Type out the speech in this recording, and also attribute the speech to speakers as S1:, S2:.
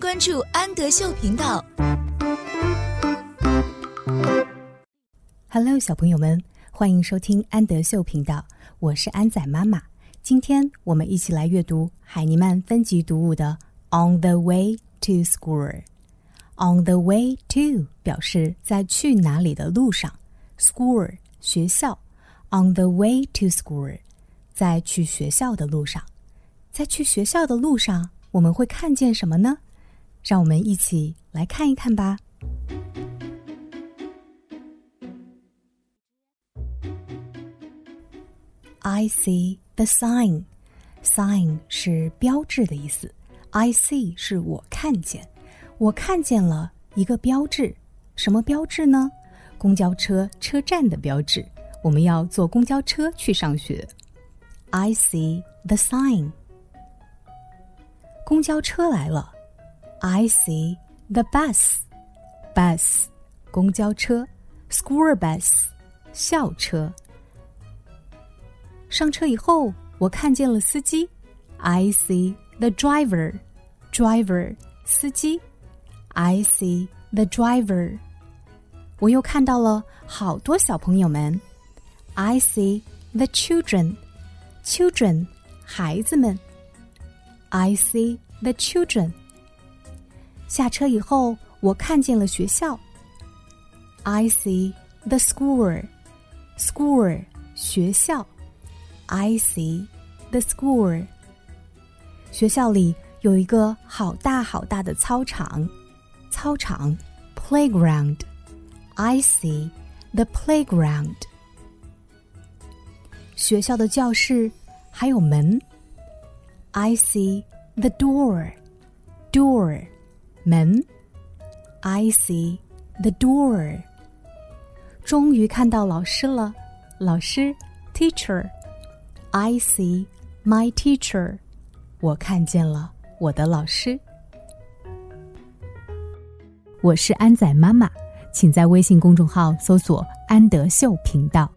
S1: 关注安德秀频道。
S2: Hello，小朋友们，欢迎收听安德秀频道，我是安仔妈妈。今天我们一起来阅读海尼曼分级读物的《On the Way to School》。On the way to 表示在去哪里的路上，School 学校。On the way to school，在去学校的路上，在去学校的路上，我们会看见什么呢？让我们一起来看一看吧。I see the sign. Sign 是标志的意思。I see 是我看见，我看见了一个标志。什么标志呢？公交车车站的标志。我们要坐公交车去上学。I see the sign. 公交车来了。I see the bus. Bus 公交车，school bus 校车。上车以后，我看见了司机。I see the driver, driver 司机。I see the driver。我又看到了好多小朋友们。I see the children, children 孩子们。I see the children。 下车以后，我看见了学校。I see the school, school 学校。I see the school。学校里有一个好大好大的操场，操场 playground。I see the playground。学校的教室还有门。I see the door, door 门。I see the door。终于看到老师了，老师 teacher。I see my teacher，我看见了我的老师。我是安仔妈妈，请在微信公众号搜索“安德秀频道”。